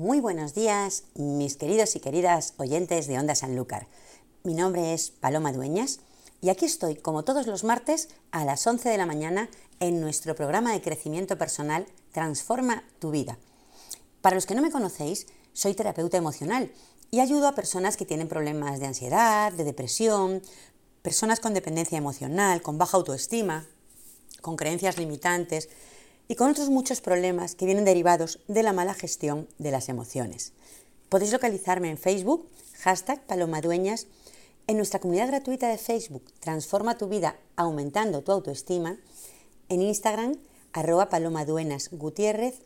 Muy buenos días, mis queridos y queridas oyentes de Onda Sanlúcar. Mi nombre es Paloma Dueñas y aquí estoy, como todos los martes, a las 11 de la mañana en nuestro programa de crecimiento personal Transforma tu vida. Para los que no me conocéis, soy terapeuta emocional y ayudo a personas que tienen problemas de ansiedad, de depresión, personas con dependencia emocional, con baja autoestima, con creencias limitantes y con otros muchos problemas que vienen derivados de la mala gestión de las emociones. Podéis localizarme en Facebook, hashtag palomadueñas, en nuestra comunidad gratuita de Facebook, Transforma tu vida aumentando tu autoestima, en Instagram, arroba palomaduenas gutiérrez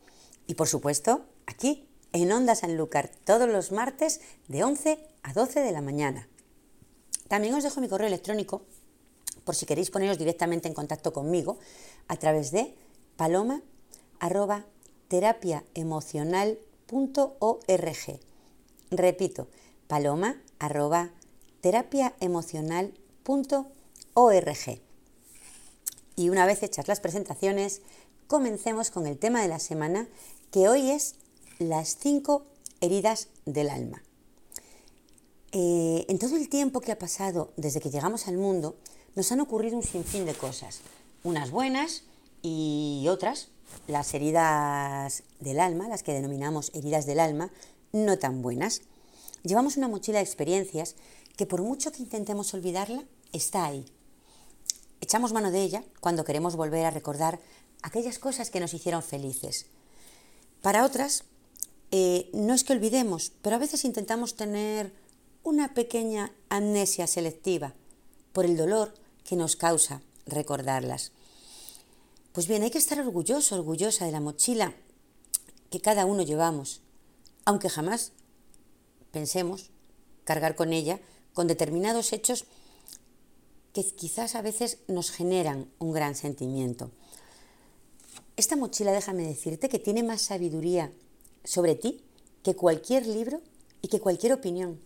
y por supuesto aquí en Onda Sanlúcar todos los martes de 11 a 12 de la mañana. También os dejo mi correo electrónico por si queréis poneros directamente en contacto conmigo a través de paloma arroba terapiaemocional.org. Repito, paloma arroba terapiaemocional.org. Y una vez hechas las presentaciones, comencemos con el tema de la semana, que hoy es las cinco heridas del alma. Eh, en todo el tiempo que ha pasado desde que llegamos al mundo, nos han ocurrido un sinfín de cosas, unas buenas y otras, las heridas del alma, las que denominamos heridas del alma, no tan buenas. Llevamos una mochila de experiencias que por mucho que intentemos olvidarla, está ahí. Echamos mano de ella cuando queremos volver a recordar aquellas cosas que nos hicieron felices. Para otras, eh, no es que olvidemos, pero a veces intentamos tener una pequeña amnesia selectiva por el dolor que nos causa recordarlas. Pues bien, hay que estar orgulloso, orgullosa de la mochila que cada uno llevamos, aunque jamás pensemos cargar con ella con determinados hechos que quizás a veces nos generan un gran sentimiento. Esta mochila, déjame decirte, que tiene más sabiduría sobre ti que cualquier libro y que cualquier opinión.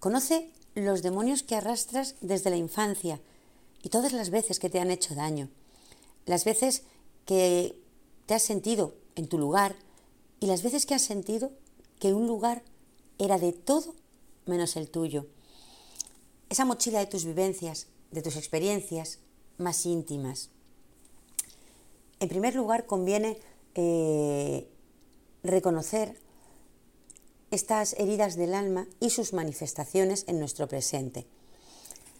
Conoce los demonios que arrastras desde la infancia y todas las veces que te han hecho daño las veces que te has sentido en tu lugar y las veces que has sentido que un lugar era de todo menos el tuyo. Esa mochila de tus vivencias, de tus experiencias más íntimas. En primer lugar, conviene eh, reconocer estas heridas del alma y sus manifestaciones en nuestro presente.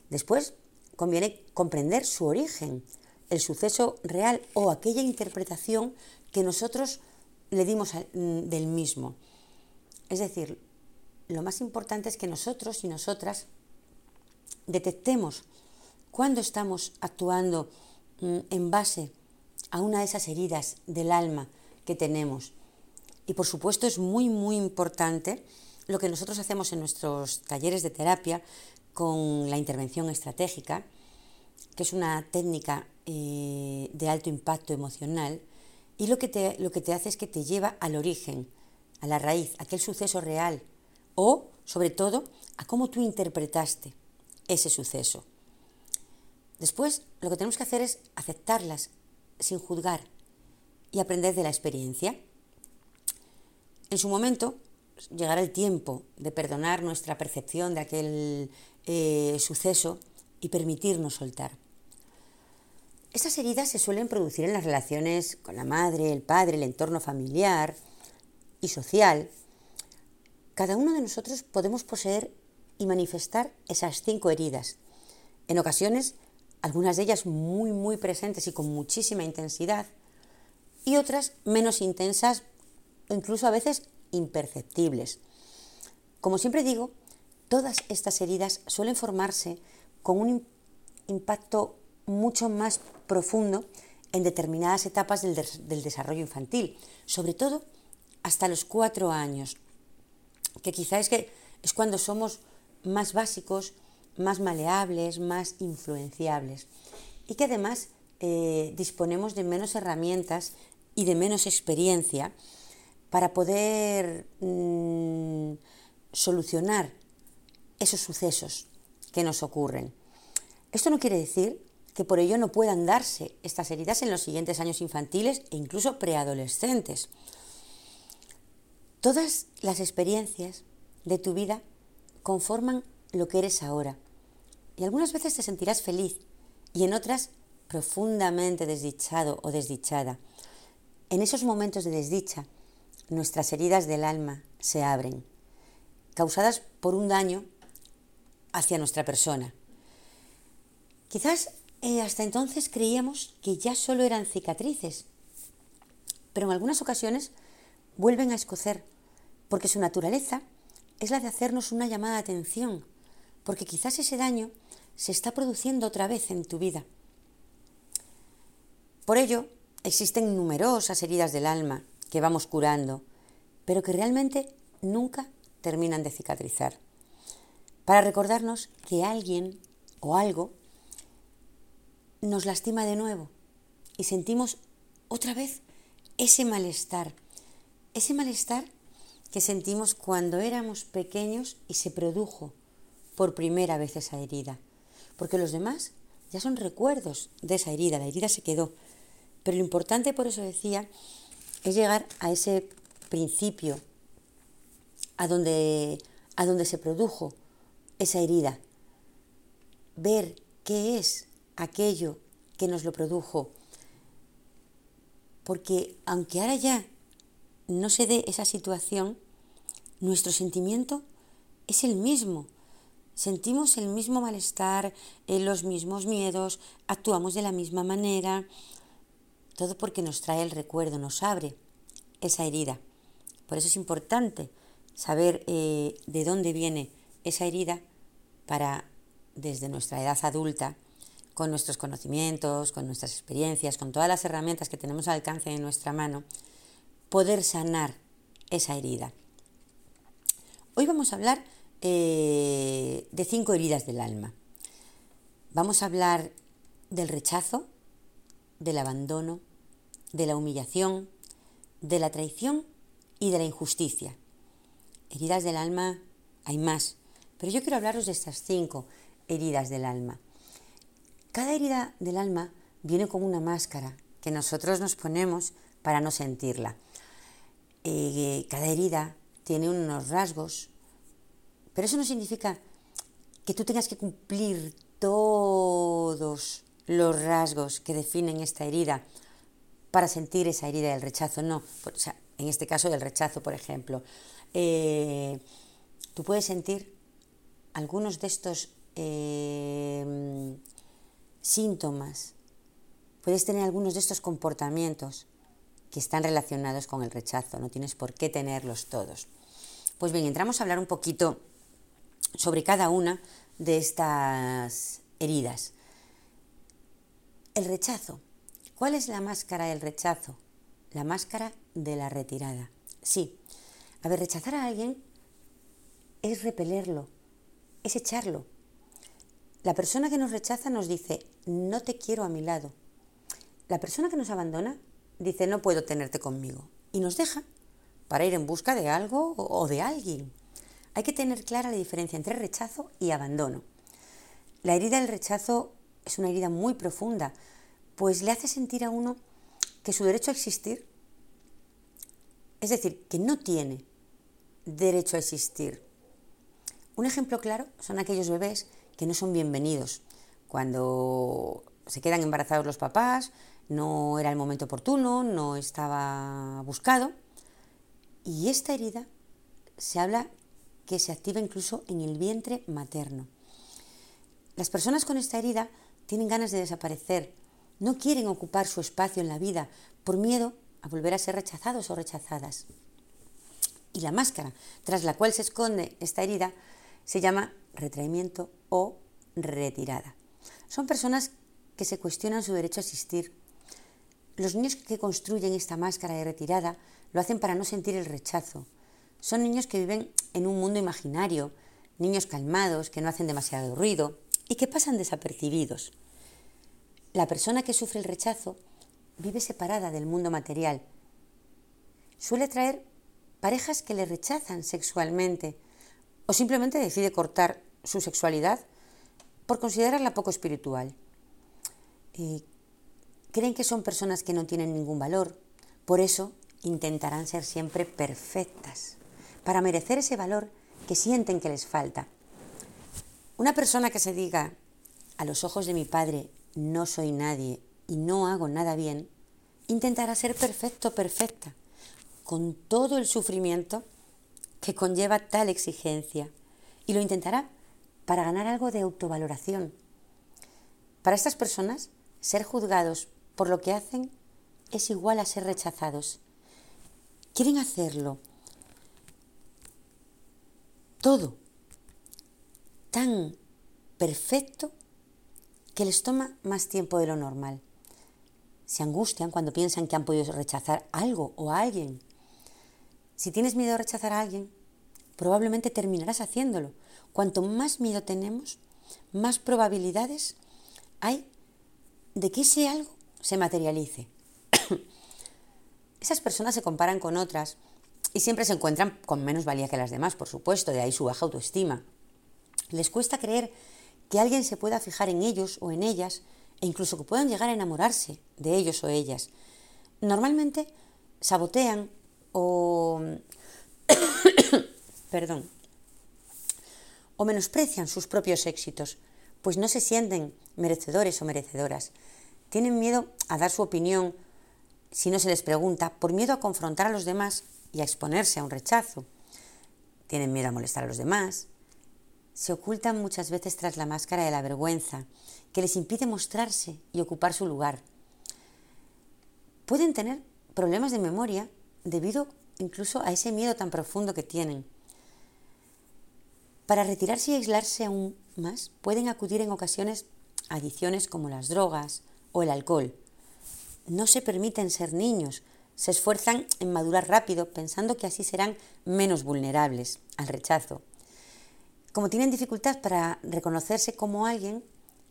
Después, conviene comprender su origen, el suceso real o aquella interpretación que nosotros le dimos mm, del mismo. Es decir, lo más importante es que nosotros y nosotras detectemos cuando estamos actuando mm, en base a una de esas heridas del alma que tenemos. Y por supuesto es muy, muy importante lo que nosotros hacemos en nuestros talleres de terapia con la intervención estratégica, que es una técnica eh, de alto impacto emocional y lo que, te, lo que te hace es que te lleva al origen, a la raíz, a aquel suceso real o, sobre todo, a cómo tú interpretaste ese suceso. Después, lo que tenemos que hacer es aceptarlas sin juzgar y aprender de la experiencia. En su momento, llegará el tiempo de perdonar nuestra percepción de aquel eh, suceso y permitirnos soltar. Estas heridas se suelen producir en las relaciones con la madre, el padre, el entorno familiar y social. Cada uno de nosotros podemos poseer y manifestar esas cinco heridas. En ocasiones, algunas de ellas muy, muy presentes y con muchísima intensidad, y otras menos intensas incluso a veces imperceptibles. Como siempre digo, todas estas heridas suelen formarse con un impacto mucho más profundo en determinadas etapas del, desarrollo infantil, sobre todo hasta los cuatro años, que quizá es, que es cuando somos más básicos, más maleables, más influenciables y que además eh, disponemos de menos herramientas y de menos experiencia para poder mm, solucionar esos sucesos que nos ocurren. Esto no quiere decir que por ello no puedan darse estas heridas en los siguientes años infantiles e incluso preadolescentes. Todas las experiencias de tu vida conforman lo que eres ahora. Y algunas veces te sentirás feliz y en otras profundamente desdichado o desdichada. En esos momentos de desdicha, nuestras heridas del alma se abren, causadas por un daño hacia nuestra persona. Quizás hasta entonces creíamos que ya solo eran cicatrices, pero en algunas ocasiones vuelven a escocer, porque su naturaleza es la de hacernos una llamada de atención, porque quizás ese daño se está produciendo otra vez en tu vida. Por ello, existen numerosas heridas del alma que vamos curando, pero que realmente nunca terminan de cicatrizar. Para recordarnos que alguien o algo nos lastima de nuevo y sentimos otra vez ese malestar, ese malestar que sentimos cuando éramos pequeños y se produjo por primera vez esa herida, porque los demás ya son recuerdos de esa herida, la herida se quedó, pero lo importante, por eso decía, es llegar a ese principio, a donde, a donde se produjo esa herida, ver qué es aquello que nos lo produjo. Porque aunque ahora ya no se dé esa situación, nuestro sentimiento es el mismo. Sentimos el mismo malestar, eh, los mismos miedos, actuamos de la misma manera. Todo porque nos trae el recuerdo, nos abre esa herida. Por eso es importante saber eh, de dónde viene esa herida para, desde nuestra edad adulta, con nuestros conocimientos, con nuestras experiencias, con todas las herramientas que tenemos al alcance de nuestra mano, poder sanar esa herida. Hoy vamos a hablar eh, de cinco heridas del alma. Vamos a hablar del rechazo, del abandono, de la humillación, de la traición y de la injusticia. Heridas del alma hay más, pero yo quiero hablaros de estas cinco heridas del alma. Cada herida del alma viene con una máscara que nosotros nos ponemos para no sentirla. Eh, cada herida tiene unos rasgos, pero eso no significa que tú tengas que cumplir todos los rasgos que definen esta herida para sentir esa herida del rechazo. No, en este caso del rechazo, por ejemplo. Eh, tú puedes sentir algunos de estos eh, síntomas, puedes tener algunos de estos comportamientos que están relacionados con el rechazo, no tienes por qué tenerlos todos. Pues bien, entramos a hablar un poquito sobre cada una de estas heridas. El rechazo. ¿Cuál es la máscara del rechazo? La máscara de la retirada. Sí, a ver, rechazar a alguien es repelerlo, es echarlo, la persona que nos rechaza nos dice, no te quiero a mi lado. La persona que nos abandona dice, no puedo tenerte conmigo. Y nos deja para ir en busca de algo o de alguien. Hay que tener clara la diferencia entre rechazo y abandono. La herida del rechazo es una herida muy profunda, pues le hace sentir a uno que su derecho a existir, es decir, que no tiene derecho a existir. Un ejemplo claro son aquellos bebés que no son bienvenidos. Cuando se quedan embarazados los papás, no era el momento oportuno, no estaba buscado. Y esta herida se habla que se activa incluso en el vientre materno. Las personas con esta herida tienen ganas de desaparecer, no quieren ocupar su espacio en la vida por miedo a volver a ser rechazados o rechazadas. Y la máscara tras la cual se esconde esta herida se llama retraimiento o retirada. Son personas que se cuestionan su derecho a existir. Los niños que construyen esta máscara de retirada lo hacen para no sentir el rechazo. Son niños que viven en un mundo imaginario, niños calmados, que no hacen demasiado ruido y que pasan desapercibidos. La persona que sufre el rechazo vive separada del mundo material. Suele traer parejas que le rechazan sexualmente o simplemente decide cortar su sexualidad por considerarla poco espiritual. creen que son personas que no tienen ningún valor, por eso intentarán ser siempre perfectas. para merecer ese valor que sienten que les falta. Una persona que se diga, a los ojos de mi padre no soy nadie y no hago nada bien, intentará ser perfecto, perfecta, con todo el sufrimiento que conlleva tal exigencia, y lo intentará para ganar algo de autovaloración. Para estas personas, ser juzgados por lo que hacen es igual a ser rechazados. Quieren hacerlo todo tan perfecto que les toma más tiempo de lo normal. Se angustian cuando piensan que han podido rechazar algo o a alguien. Si tienes miedo a rechazar a alguien, probablemente terminarás haciéndolo. Cuanto más miedo tenemos, más probabilidades hay de que ese algo se materialice. Esas personas se comparan con otras y siempre se encuentran con menos valía que las demás, por supuesto, de ahí su baja autoestima. Les cuesta creer que alguien se pueda fijar en ellos o en ellas e incluso que puedan llegar a enamorarse de ellos o ellas. Normalmente sabotean o perdón o menosprecian sus propios éxitos, pues no se sienten merecedores o merecedoras. Tienen miedo a dar su opinión si no se les pregunta, por miedo a confrontar a los demás y a exponerse a un rechazo. Tienen miedo a molestar a los demás. Se ocultan muchas veces tras la máscara de la vergüenza, que les impide mostrarse y ocupar su lugar. Pueden tener problemas de memoria debido incluso a ese miedo tan profundo que tienen. Para retirarse y aislarse aún más, pueden acudir en ocasiones a adicciones como las drogas o el alcohol. No se permiten ser niños, se esfuerzan en madurar rápido pensando que así serán menos vulnerables al rechazo. Como tienen dificultad para reconocerse como alguien,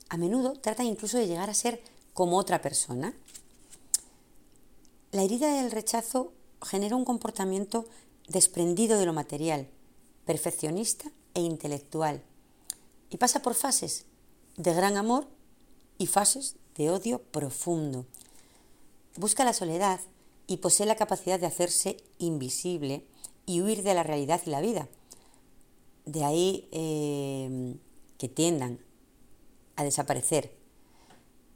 a menudo tratan incluso de llegar a ser como otra persona. La herida del rechazo genera un comportamiento desprendido de lo material, perfeccionista e intelectual. Y pasa por fases de gran amor y fases de odio profundo. Busca la soledad y posee la capacidad de hacerse invisible y huir de la realidad y la vida. De ahí eh, que tiendan a desaparecer.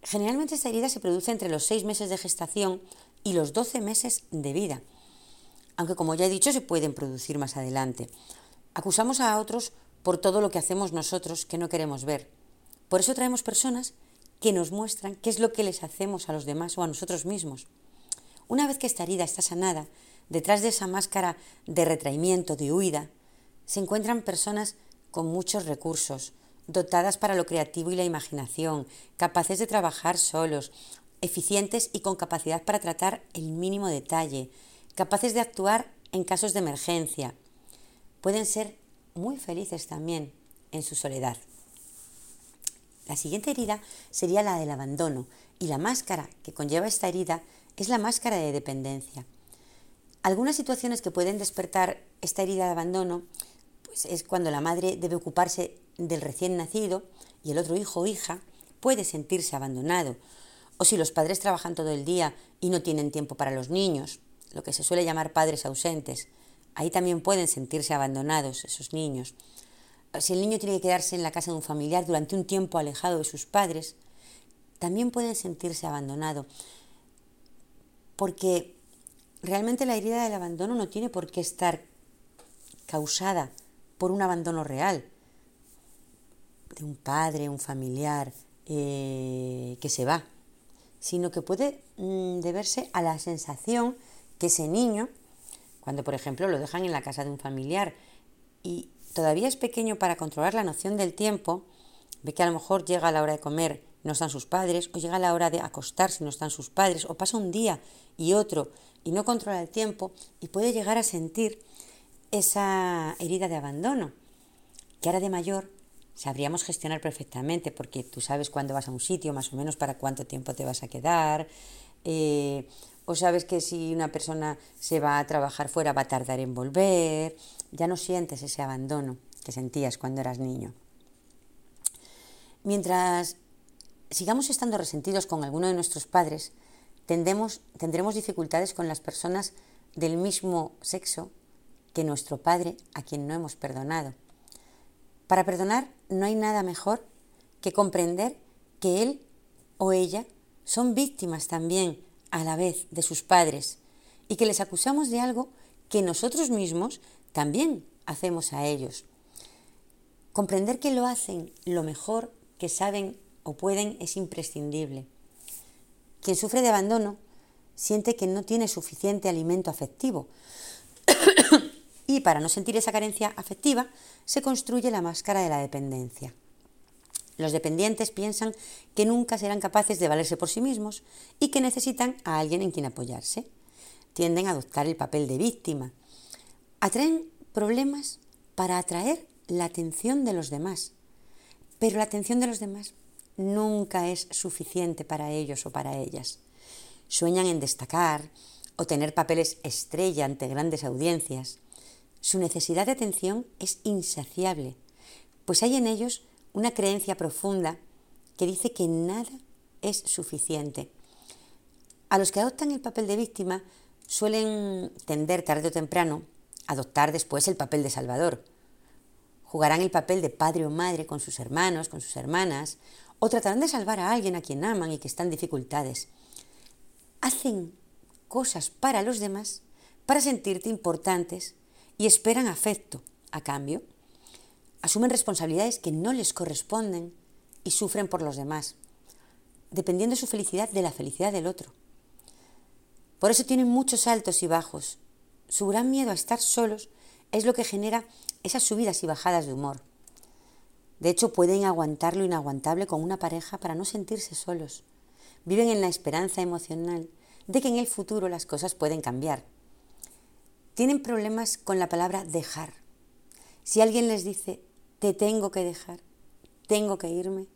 Generalmente esta herida se produce entre los seis meses de gestación y los 12 meses de vida, aunque como ya he dicho se pueden producir más adelante. Acusamos a otros por todo lo que hacemos nosotros que no queremos ver. Por eso traemos personas que nos muestran qué es lo que les hacemos a los demás o a nosotros mismos. Una vez que esta herida está sanada, detrás de esa máscara de retraimiento, de huida, se encuentran personas con muchos recursos, dotadas para lo creativo y la imaginación, capaces de trabajar solos, eficientes y con capacidad para tratar el mínimo detalle, capaces de actuar en casos de emergencia, pueden ser muy felices también en su soledad. La siguiente herida sería la del abandono y la máscara que conlleva esta herida es la máscara de dependencia. Algunas situaciones que pueden despertar esta herida de abandono pues es cuando la madre debe ocuparse del recién nacido y el otro hijo o hija puede sentirse abandonado, o si los padres trabajan todo el día y no tienen tiempo para los niños, lo que se suele llamar padres ausentes, Ahí también pueden sentirse abandonados esos niños. Si el niño tiene que quedarse en la casa de un familiar durante un tiempo alejado de sus padres, también pueden sentirse abandonado. Porque realmente la herida del abandono no tiene por qué estar causada por un abandono real de un padre, un familiar eh, que se va, sino que puede mm, deberse a la sensación que ese niño cuando, por ejemplo, lo dejan en la casa de un familiar y todavía es pequeño para controlar la noción del tiempo, ve que a lo mejor llega la hora de comer, no están sus padres, o llega la hora de acostarse, no están sus padres, o pasa un día y otro y no controla el tiempo y puede llegar a sentir esa herida de abandono, que ahora de mayor sabríamos gestionar perfectamente, porque tú sabes cuándo vas a un sitio, más o menos para cuánto tiempo te vas a quedar, eh, o sabes que si una persona se va a trabajar fuera va a tardar en volver, ya no sientes ese abandono que sentías cuando eras niño. Mientras sigamos estando resentidos con alguno de nuestros padres, tendremos dificultades con las personas del mismo sexo que nuestro Padre a quien no hemos perdonado. Para perdonar no hay nada mejor que comprender que Él o ella son víctimas también a la vez de sus padres y que les acusamos de algo que nosotros mismos también hacemos a ellos. Comprender que lo hacen lo mejor que saben o pueden es imprescindible. Quien sufre de abandono siente que no tiene suficiente alimento afectivo y para no sentir esa carencia afectiva se construye la máscara de la dependencia. Los dependientes piensan que nunca serán capaces de valerse por sí mismos y que necesitan a alguien en quien apoyarse. Tienden a adoptar el papel de víctima. Atraen problemas para atraer la atención de los demás. Pero la atención de los demás nunca es suficiente para ellos o para ellas. Sueñan en destacar o tener papeles estrella ante grandes audiencias. Su necesidad de atención es insaciable, pues hay en ellos una creencia profunda que dice que nada es suficiente. A los que adoptan el papel de víctima suelen tender tarde o temprano a adoptar después el papel de salvador. Jugarán el papel de padre o madre con sus hermanos, con sus hermanas, o tratarán de salvar a alguien a quien aman y que está en dificultades. Hacen cosas para los demás para sentirte importantes y esperan afecto a cambio asumen responsabilidades que no les corresponden y sufren por los demás, dependiendo su felicidad de la felicidad del otro. Por eso tienen muchos altos y bajos. Su gran miedo a estar solos es lo que genera esas subidas y bajadas de humor. De hecho, pueden aguantar lo inaguantable con una pareja para no sentirse solos. Viven en la esperanza emocional de que en el futuro las cosas pueden cambiar. Tienen problemas con la palabra dejar. Si alguien les dice te tengo que dejar, tengo que irme,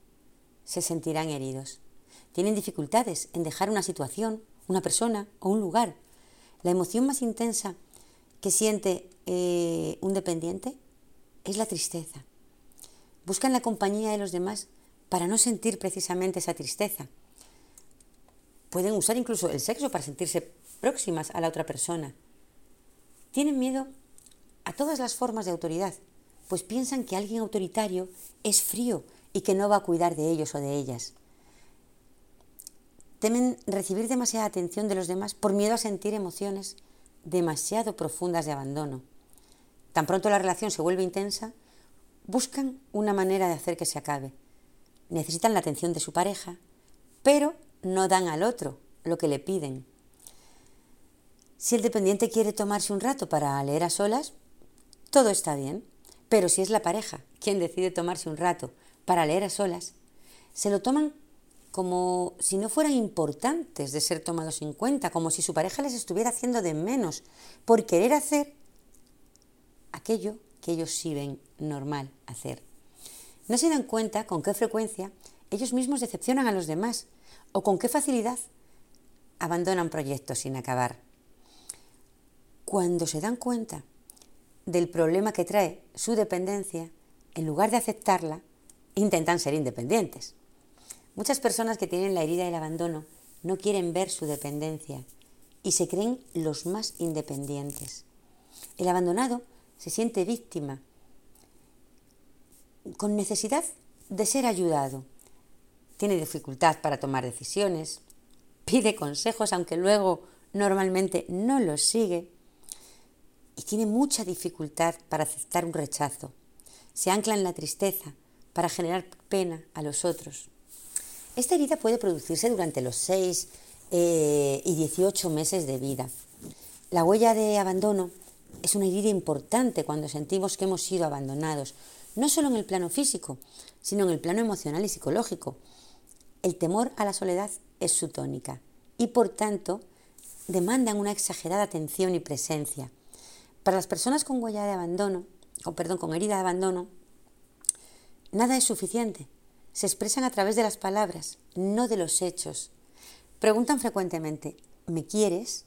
se sentirán heridos. Tienen dificultades en dejar una situación, una persona o un lugar. La emoción más intensa que siente eh, un dependiente es la tristeza. Buscan la compañía de los demás para no sentir precisamente esa tristeza. Pueden usar incluso el sexo para sentirse próximas a la otra persona. Tienen miedo a todas las formas de autoridad, pues piensan que alguien autoritario es frío y que no va a cuidar de ellos o de ellas. Temen recibir demasiada atención de los demás por miedo a sentir emociones demasiado profundas de abandono. Tan pronto la relación se vuelve intensa, buscan una manera de hacer que se acabe. Necesitan la atención de su pareja, pero no dan al otro lo que le piden. Si el dependiente quiere tomarse un rato para leer a solas, todo está bien. Pero si es la pareja quien decide tomarse un rato para leer a solas, se lo toman como si no fueran importantes de ser tomados en cuenta, como si su pareja les estuviera haciendo de menos por querer hacer aquello que ellos sí ven normal hacer. No se dan cuenta con qué frecuencia ellos mismos decepcionan a los demás o con qué facilidad abandonan proyectos sin acabar. Cuando se dan cuenta del problema que trae su dependencia, en lugar de aceptarla, intentan ser independientes. Muchas personas que tienen la herida del abandono no quieren ver su dependencia y se creen los más independientes. El abandonado se siente víctima, con necesidad de ser ayudado. Tiene dificultad para tomar decisiones, pide consejos aunque luego normalmente no los sigue y tiene mucha dificultad para aceptar un rechazo. Se ancla en la tristeza para generar pena a los otros. Esta herida puede producirse durante los 6 eh, y 18 meses de vida. La huella de abandono es una herida importante cuando sentimos que hemos sido abandonados, no solo en el plano físico, sino en el plano emocional y psicológico. El temor a la soledad es su tónica y por tanto demandan una exagerada atención y presencia. Para las personas con huella de abandono, o perdón, con herida de abandono, nada es suficiente. Se expresan a través de las palabras, no de los hechos. Preguntan frecuentemente, ¿me quieres?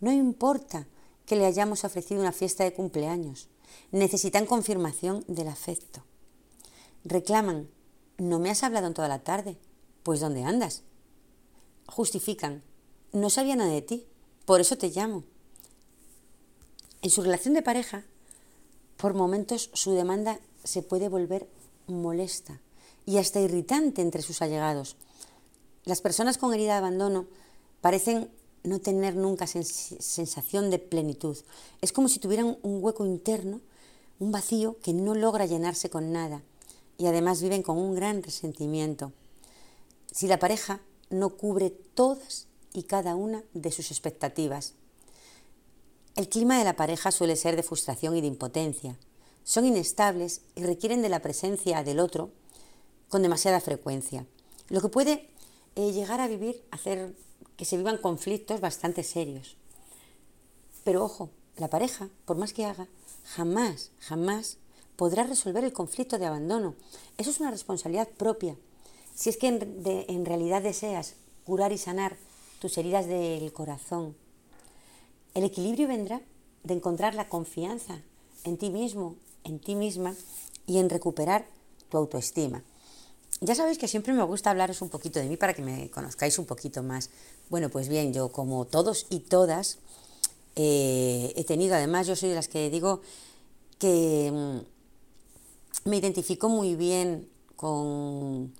No importa que le hayamos ofrecido una fiesta de cumpleaños. Necesitan confirmación del afecto. Reclaman, no me has hablado en toda la tarde. Pues ¿dónde andas? Justifican, no sabía nada de ti, por eso te llamo. En su relación de pareja, por momentos su demanda se puede volver molesta y hasta irritante entre sus allegados. Las personas con herida de abandono parecen no tener nunca sensación de plenitud. Es como si tuvieran un hueco interno, un vacío que no logra llenarse con nada y además viven con un gran resentimiento. Si la pareja no cubre todas y cada una de sus expectativas. El clima de la pareja suele ser de frustración y de impotencia. Son inestables y requieren de la presencia del otro con demasiada frecuencia, lo que puede eh, llegar a vivir, hacer que se vivan conflictos bastante serios. Pero ojo, la pareja, por más que haga, jamás, jamás podrá resolver el conflicto de abandono. Eso es una responsabilidad propia. Si es que en, en realidad deseas curar y sanar tus heridas del corazón, el equilibrio vendrá de encontrar la confianza en ti mismo, en ti misma y en recuperar tu autoestima. Ya sabéis que siempre me gusta hablaros un poquito de mí para que me conozcáis un poquito más. Bueno, pues bien, yo como todos y todas eh, he tenido, además yo soy de las que digo que mm, me identifico muy bien con,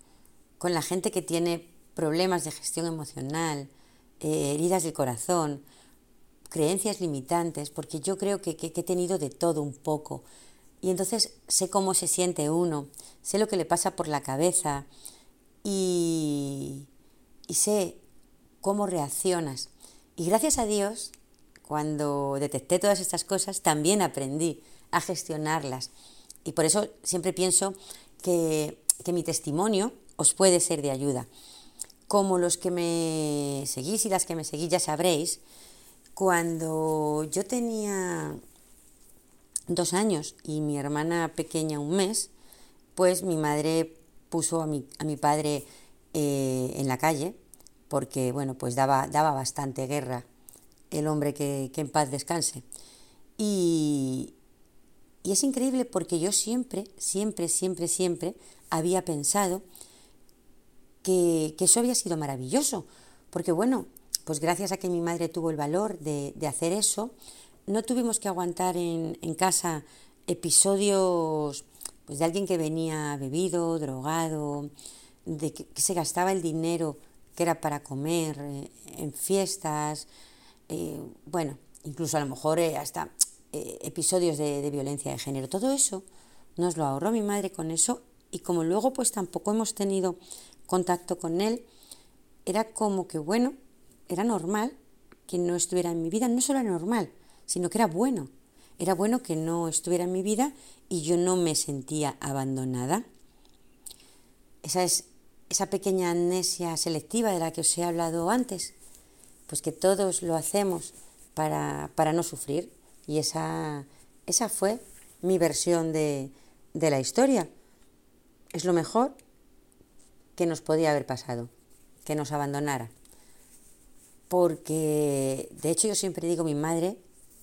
con, la gente que tiene problemas de gestión emocional, eh, heridas del corazón, creencias limitantes, porque yo creo que, he tenido de todo un poco. Y entonces sé cómo se siente uno, sé lo que le pasa por la cabeza y, y sé cómo reaccionas. Y gracias a Dios, cuando detecté todas estas cosas, también aprendí a gestionarlas. Y por eso siempre pienso que, que mi testimonio os puede ser de ayuda. Como los que me seguís y las que me seguís ya sabréis, cuando yo tenía dos años y mi hermana pequeña un mes, pues mi madre puso a mi, a mi padre eh, en la calle porque, bueno, pues daba, daba bastante guerra el hombre que, en paz descanse. Y, y es increíble porque yo siempre, siempre, siempre, siempre había pensado que, que, eso había sido maravilloso. Porque bueno, pues gracias a que mi madre tuvo el valor de, hacer eso, no tuvimos que aguantar en, casa episodios pues, de alguien que venía bebido, drogado, de que, se gastaba el dinero que era para comer eh, en fiestas, eh, bueno, incluso a lo mejor eh, hasta episodios de, de, violencia de género. Todo eso nos lo ahorró mi madre con eso y como luego pues tampoco hemos tenido contacto con él, era como que bueno, era normal que no estuviera en mi vida, no solo era normal, sino que era bueno. Era bueno que no estuviera en mi vida y yo no me sentía abandonada. Esa es esa pequeña amnesia selectiva de la que os he hablado antes, pues que todos lo hacemos para, para no sufrir. Y esa, esa fue mi versión de, de la historia. Es lo mejor que nos podía haber pasado, que nos abandonara porque de hecho yo siempre digo, mi madre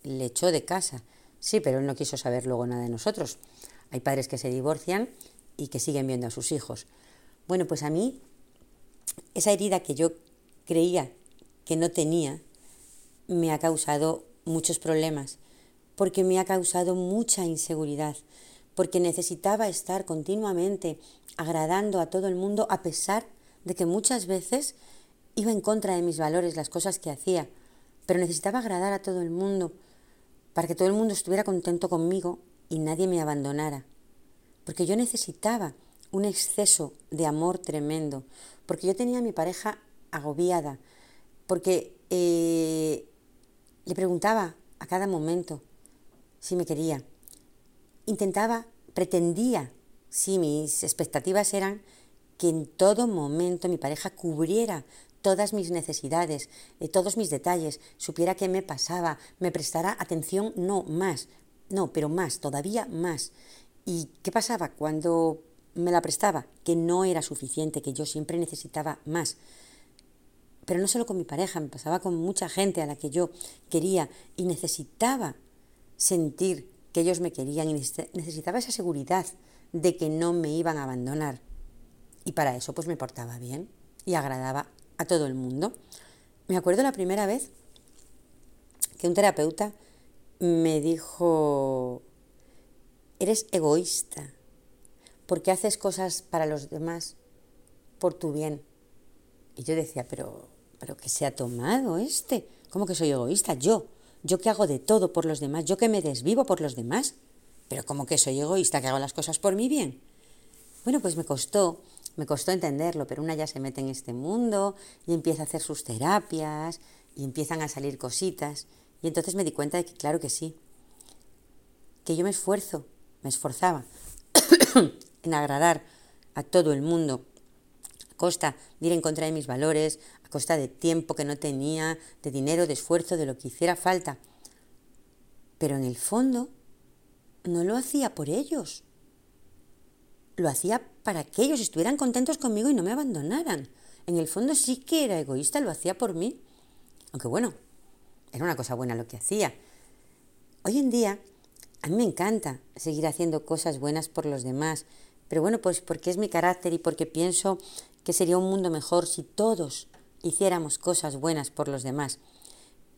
le echó de casa, sí, pero él no quiso saber luego nada de nosotros. Hay padres que se divorcian y que siguen viendo a sus hijos. Bueno, pues a mí, esa herida que yo creía que no tenía, me ha causado muchos problemas, porque me ha causado mucha inseguridad, porque necesitaba estar continuamente agradando a todo el mundo a pesar de que muchas veces Iba en contra de mis valores, las cosas que hacía, pero necesitaba agradar a todo el mundo para que todo el mundo estuviera contento conmigo y nadie me abandonara. Porque yo necesitaba un exceso de amor tremendo, porque yo tenía a mi pareja agobiada, porque eh, le preguntaba a cada momento si me quería. Intentaba, pretendía, si mis expectativas eran que en todo momento mi pareja cubriera todas mis necesidades, eh, todos mis detalles, supiera qué me pasaba, me prestara atención, no más, no, pero más, todavía más. ¿Y qué pasaba cuando me la prestaba? Que no era suficiente, que yo siempre necesitaba más. Pero no solo con mi pareja, me pasaba con mucha gente a la que yo quería y necesitaba sentir que ellos me querían y necesitaba esa seguridad de que no me iban a abandonar. Y para eso pues me portaba bien y agradaba a todo el mundo. Me acuerdo la primera vez que un terapeuta me dijo, eres egoísta, porque haces cosas para los demás por tu bien. Y yo decía, pero, pero ¿qué se ha tomado este? ¿Cómo que soy egoísta? Yo, yo que hago de todo por los demás, yo que me desvivo por los demás. Pero ¿cómo que soy egoísta, que hago las cosas por mi bien? Bueno, pues me costó, me costó entenderlo, pero una ya se mete en este mundo y empieza a hacer sus terapias y empiezan a salir cositas. Y entonces me di cuenta de que claro que sí, que yo me esfuerzo, me esforzaba en agradar a todo el mundo, a costa de ir en contra de mis valores, a costa de tiempo que no tenía, de dinero, de esfuerzo, de lo que hiciera falta. Pero en el fondo no lo hacía por ellos. Lo hacía para que ellos estuvieran contentos conmigo y no me abandonaran. En el fondo sí que era egoísta, lo hacía por mí. Aunque bueno, era una cosa buena lo que hacía. Hoy en día a mí me encanta seguir haciendo cosas buenas por los demás, pero bueno, pues porque es mi carácter y porque pienso que sería un mundo mejor si todos hiciéramos cosas buenas por los demás.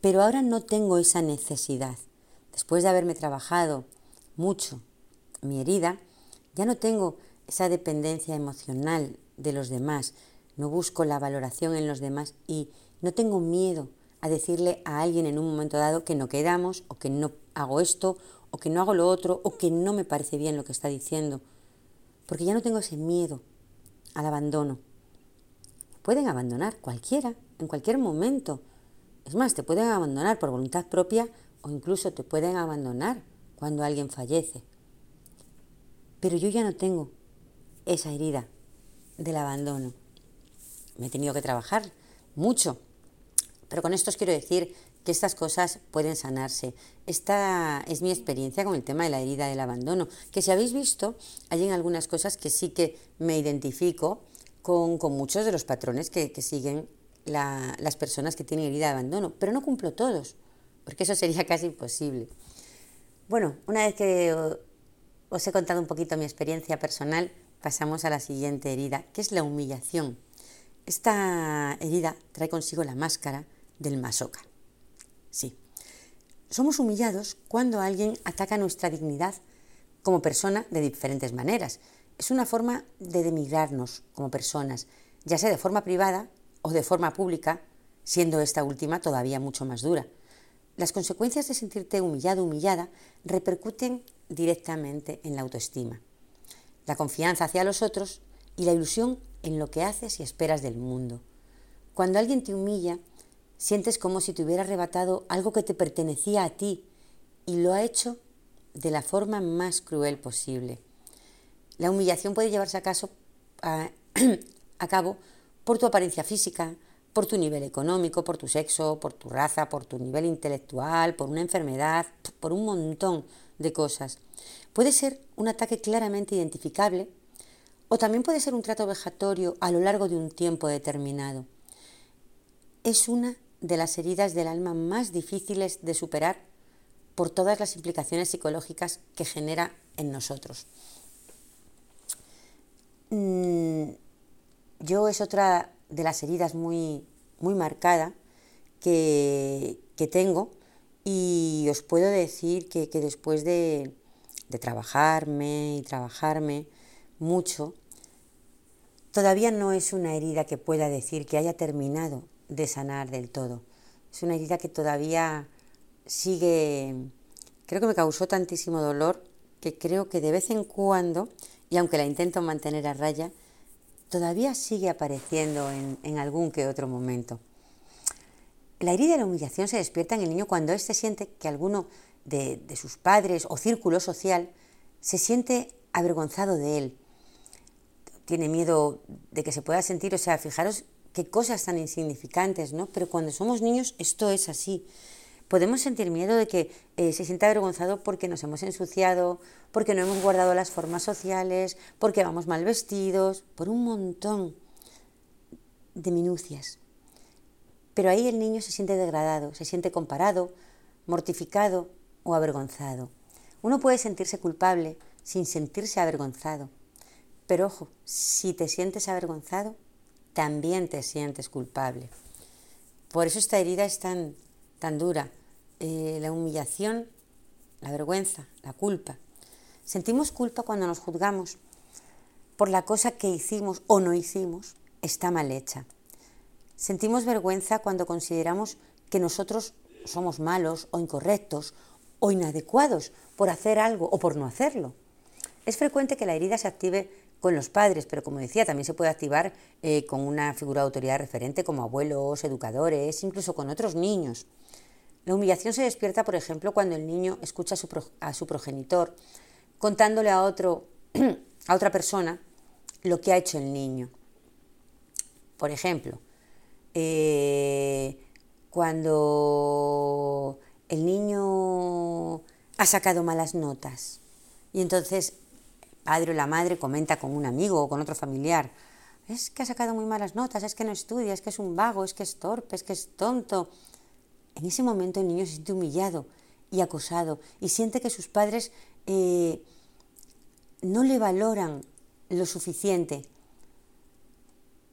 Pero ahora no tengo esa necesidad. Después de haberme trabajado mucho mi herida, ya no tengo esa dependencia emocional de los demás, no busco la valoración en los demás y no tengo miedo a decirle a alguien en un momento dado que no quedamos o que no hago esto o que no hago lo otro o que no me parece bien lo que está diciendo, porque ya no tengo ese miedo al abandono. Pueden abandonar cualquiera, en cualquier momento. Es más, te pueden abandonar por voluntad propia o incluso te pueden abandonar cuando alguien fallece. Pero yo ya no tengo esa herida del abandono. Me he tenido que trabajar mucho. Pero con esto os quiero decir que estas cosas pueden sanarse. Esta es mi experiencia con el tema de la herida del abandono, que si habéis visto, hay en algunas cosas que sí que me identifico con, muchos de los patrones que, siguen las personas que tienen herida de abandono, pero no cumplo todos, porque eso sería casi imposible. Bueno, una vez que os he contado un poquito mi experiencia personal, pasamos a la siguiente herida, que es la humillación. Esta herida trae consigo la máscara del masoca. Sí, somos humillados cuando alguien ataca nuestra dignidad como persona de diferentes maneras. Es una forma de demigrarnos como personas, ya sea de forma privada o de forma pública, siendo esta última todavía mucho más dura. Las consecuencias de sentirte humillado, humillada, repercuten directamente en la autoestima, la confianza hacia los otros y la ilusión en lo que haces y esperas del mundo. Cuando alguien te humilla, sientes como si te hubiera arrebatado algo que te pertenecía a ti y lo ha hecho de la forma más cruel posible. La humillación puede llevarse a, a, cabo por tu apariencia física, por tu nivel económico, por tu sexo, por tu raza, por tu nivel intelectual, por una enfermedad, por un montón de cosas. Puede ser un ataque claramente identificable o también puede ser un trato vejatorio a lo largo de un tiempo determinado. Es una de las heridas del alma más difíciles de superar por todas las implicaciones psicológicas que genera en nosotros. Mm, yo es otra de las heridas muy, muy marcada que, tengo y os puedo decir que, después de, de trabajarme y trabajarme mucho, todavía no es una herida que pueda decir que haya terminado de sanar del todo. Es una herida que todavía sigue, creo que me causó tantísimo dolor que creo que de vez en cuando, y aunque la intento mantener a raya, todavía sigue apareciendo en, algún que otro momento. La herida de la humillación se despierta en el niño cuando éste siente que alguno de, sus padres o círculo social se siente avergonzado de él. Tiene miedo de que se pueda sentir, o sea, fijaros qué cosas tan insignificantes, ¿no? Pero cuando somos niños esto es así. Podemos sentir miedo de que eh, se sienta avergonzado porque nos hemos ensuciado, porque no hemos guardado las formas sociales, porque vamos mal vestidos, por un montón de minucias. Pero ahí el niño se siente degradado, se siente comparado, mortificado o avergonzado. Uno puede sentirse culpable sin sentirse avergonzado. Pero ojo, si te sientes avergonzado, también te sientes culpable. Por eso esta herida es tan, tan dura. Eh, la humillación la vergüenza, la culpa. Sentimos culpa cuando nos juzgamos por la cosa que hicimos o no hicimos está mal hecha. Sentimos vergüenza cuando consideramos que nosotros somos malos o incorrectos o inadecuados por hacer algo o por no hacerlo. Es frecuente que la herida se active con los padres, pero como decía, también se puede activar eh, con una figura de autoridad referente como abuelos, educadores, incluso con otros niños. La humillación se despierta, por ejemplo, cuando el niño escucha a su, progenitor contándole a, otro, a otra persona lo que ha hecho el niño. Por ejemplo, eh, cuando el niño ha sacado malas notas y entonces el padre o la madre comenta con un amigo o con otro familiar, es que ha sacado muy malas notas, es que no estudia, es que es un vago, es que es torpe, es que es tonto. En ese momento el niño se siente humillado y acosado y siente que sus padres eh, no le valoran lo suficiente.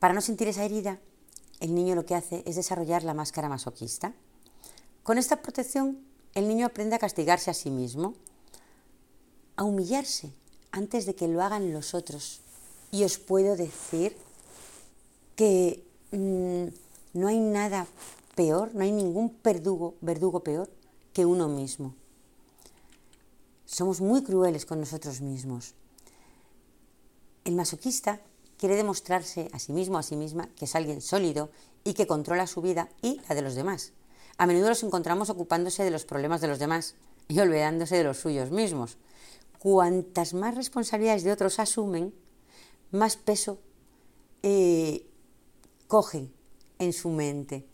Para no sentir esa herida, el niño lo que hace es desarrollar la máscara masoquista. Con esta protección, el niño aprende a castigarse a sí mismo, a humillarse antes de que lo hagan los otros. Y os puedo decir que mm, no hay nada peor, no hay ningún verdugo, verdugo peor que uno mismo. Somos muy crueles con nosotros mismos. El masoquista quiere demostrarse a sí mismo, a sí misma, que es alguien sólido y que controla su vida y la de los demás. A menudo los encontramos ocupándose de los problemas de los demás y olvidándose de los suyos mismos. Cuantas más responsabilidades de otros asumen, más peso eh, coge en su mente.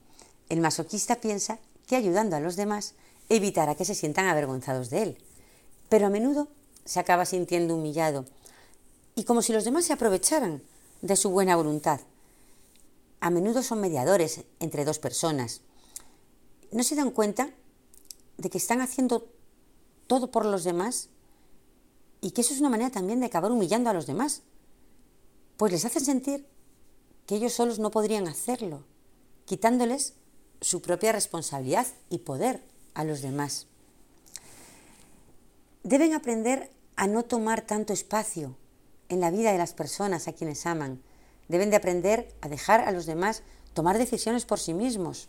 El masoquista piensa que ayudando a los demás evitará que se sientan avergonzados de él, pero a menudo se acaba sintiendo humillado y como si los demás se aprovecharan de su buena voluntad. A menudo son mediadores entre dos personas. ¿No se dan cuenta de que están haciendo todo por los demás? Y que eso es una manera también de acabar humillando a los demás. Pues les hacen sentir que ellos solos no podrían hacerlo, quitándoles su propia responsabilidad y poder a los demás. Deben aprender a no tomar tanto espacio en la vida de las personas a quienes aman. Deben de aprender a dejar a los demás tomar decisiones por sí mismos.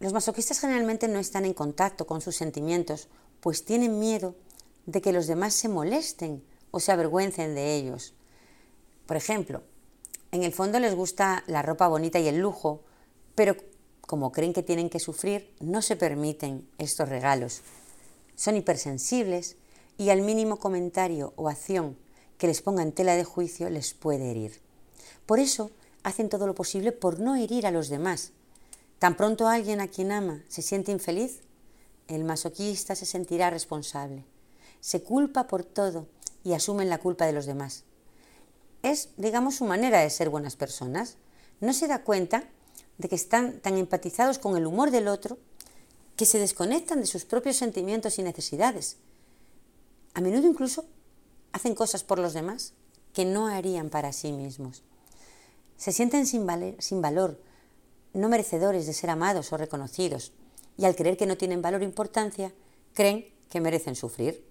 Los masoquistas generalmente no están en contacto con sus sentimientos, pues tienen miedo de que los demás se molesten o se avergüencen de ellos. Por ejemplo, en el fondo les gusta la ropa bonita y el lujo, pero como creen que tienen que sufrir, no se permiten estos regalos. Son hipersensibles y al mínimo comentario o acción que les ponga en tela de juicio les puede herir. Por eso hacen todo lo posible por no herir a los demás. Tan pronto alguien a quien ama se siente infeliz, el masoquista se sentirá responsable. Se culpa por todo y asumen la culpa de los demás. Es, digamos, su manera de ser buenas personas. No se da cuenta de que están tan empatizados con el humor del otro que se desconectan de sus propios sentimientos y necesidades a menudo incluso hacen cosas por los demás que no harían para sí mismos. Se sienten sin, sin valor, no merecedores de ser amados o reconocidos, y al creer que no tienen valor o importancia, creen que merecen sufrir.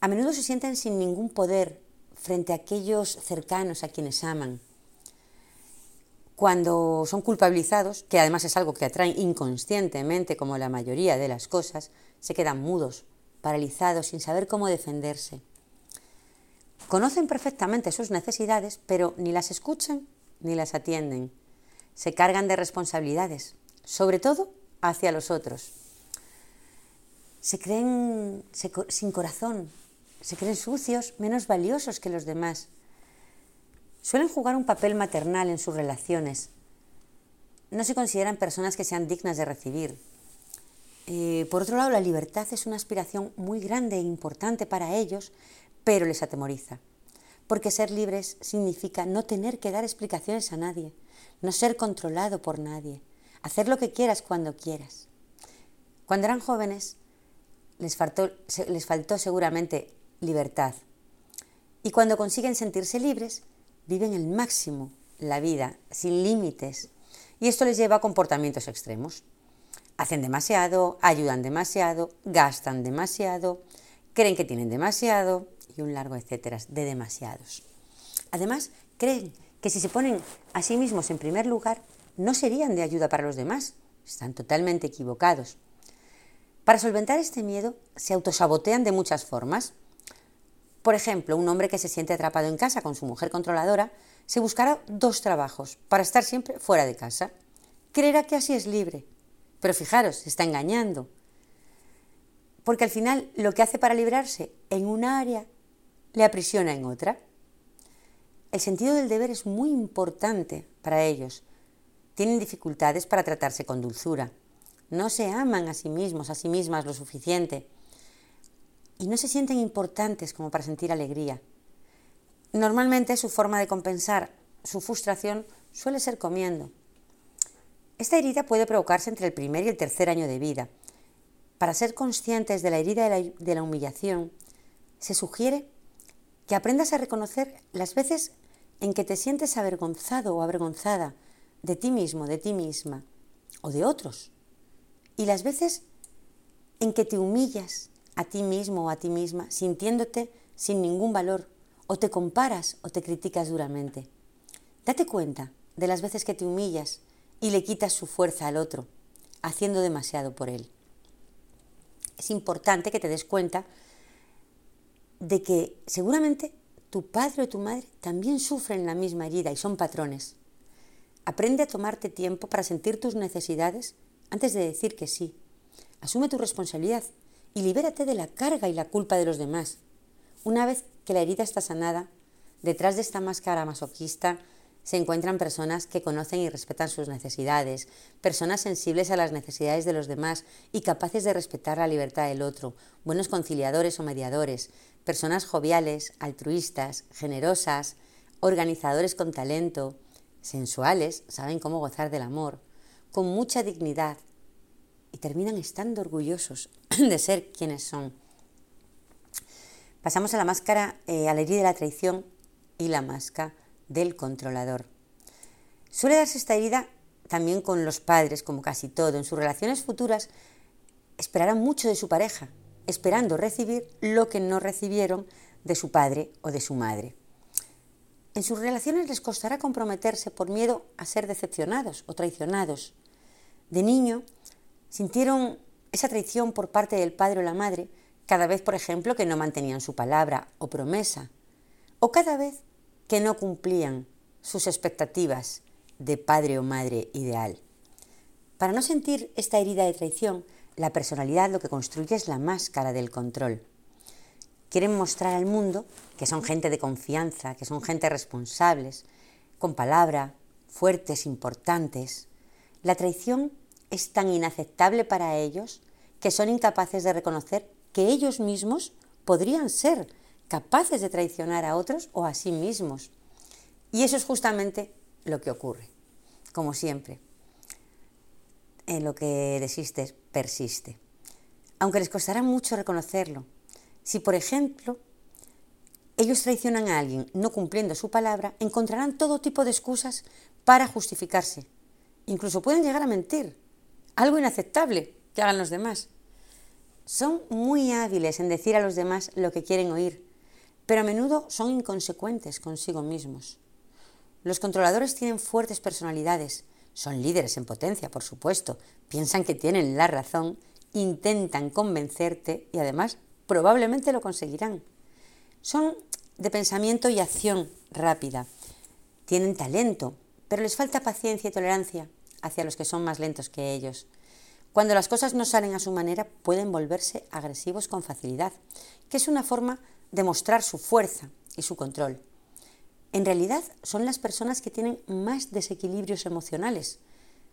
A menudo se sienten sin ningún poder frente a aquellos cercanos a quienes aman. Cuando son culpabilizados, que además es algo que atraen inconscientemente como la mayoría de las cosas, se quedan mudos paralizados, sin saber cómo defenderse. Conocen perfectamente sus necesidades, pero ni las escuchan ni las atienden. Se cargan de responsabilidades, sobre todo hacia los otros. Se creen sin corazón, se creen sucios, menos valiosos que los demás. Suelen jugar un papel maternal en sus relaciones. No se consideran personas que sean dignas de recibir, eh, por otro lado, la libertad es una aspiración muy grande e importante para ellos, pero les atemoriza. Porque ser libres significa no tener que dar explicaciones a nadie, no ser controlado por nadie, hacer lo que quieras cuando quieras. Cuando eran jóvenes, les faltó, les faltó seguramente libertad. Y cuando consiguen sentirse libres, viven el máximo la vida, sin límites. Y esto les lleva a comportamientos extremos Hacen demasiado, ayudan demasiado, gastan demasiado, creen que tienen demasiado y un largo etcétera de demasiados. Además, creen que si se ponen a sí mismos en primer lugar, no serían de ayuda para los demás. Están totalmente equivocados. Para solventar este miedo, se autosabotean de muchas formas. Por ejemplo, un hombre que se siente atrapado en casa con su mujer controladora se buscará dos trabajos para estar siempre fuera de casa. Creerá que así es libre. Pero fijaros, se está engañando. Porque al final lo que hace para librarse en una área le aprisiona en otra. El sentido del deber es muy importante para ellos. Tienen dificultades para tratarse con dulzura. No se aman a sí mismos, a sí mismas lo suficiente. Y no se sienten importantes como para sentir alegría. Normalmente su forma de compensar su frustración suele ser comiendo. Esta herida puede provocarse entre el primer y el tercer año de vida. Para ser conscientes de la herida de la, humillación, se sugiere que aprendas a reconocer las veces en que te sientes avergonzado o avergonzada de ti mismo, de ti misma o de otros. Y las veces en que te humillas a ti mismo o a ti misma sintiéndote sin ningún valor o te comparas o te criticas duramente. Date cuenta de las veces que te humillas y le quitas su fuerza al otro, haciendo demasiado por él. Es importante que te des cuenta de que seguramente tu padre o tu madre también sufren la misma herida y son patrones. Aprende a tomarte tiempo para sentir tus necesidades antes de decir que sí. Asume tu responsabilidad y libérate de la carga y la culpa de los demás. Una vez que la herida está sanada, detrás de esta máscara masoquista se encuentran personas que conocen y respetan sus necesidades, personas sensibles a las necesidades de los demás y capaces de respetar la libertad del otro, buenos conciliadores o mediadores, personas joviales, altruistas, generosas, organizadores con talento, sensuales, saben cómo gozar del amor, con mucha dignidad y terminan estando orgullosos de ser quienes son. Pasamos a la máscara, eh, a la herida de la traición y la máscara del controlador. Suele darse esta herida también con los padres, como casi todo. En sus relaciones futuras esperarán mucho de su pareja, esperando recibir lo que no recibieron de su padre o de su madre. En sus relaciones les costará comprometerse por miedo a ser decepcionados o traicionados. De niño sintieron esa traición por parte del padre o la madre cada vez, por ejemplo, que no mantenían su palabra o promesa, o cada vez que no cumplían sus expectativas de padre o madre ideal. Para no sentir esta herida de traición, la personalidad lo que construye es la máscara del control. Quieren mostrar al mundo que son gente de confianza, que son gente responsables, con palabra, fuertes, importantes. La traición es tan inaceptable para ellos que son incapaces de reconocer que ellos mismos podrían ser capaces de traicionar a otros o a sí mismos. Y eso es justamente lo que ocurre, como siempre. En lo que desistes persiste. Aunque les costará mucho reconocerlo. Si, por ejemplo, ellos traicionan a alguien no cumpliendo su palabra, encontrarán todo tipo de excusas para justificarse. Incluso pueden llegar a mentir. Algo inaceptable que hagan los demás. Son muy hábiles en decir a los demás lo que quieren oír, pero a menudo son inconsecuentes consigo mismos. Los controladores tienen fuertes personalidades, son líderes en potencia, por supuesto, piensan que tienen la razón, intentan convencerte y además probablemente lo conseguirán. Son de pensamiento y acción rápida, tienen talento, pero les falta paciencia y tolerancia hacia los que son más lentos que ellos. Cuando las cosas no salen a su manera, pueden volverse agresivos con facilidad, que es una forma de mostrar su fuerza y su control. En realidad son las personas que tienen más desequilibrios emocionales,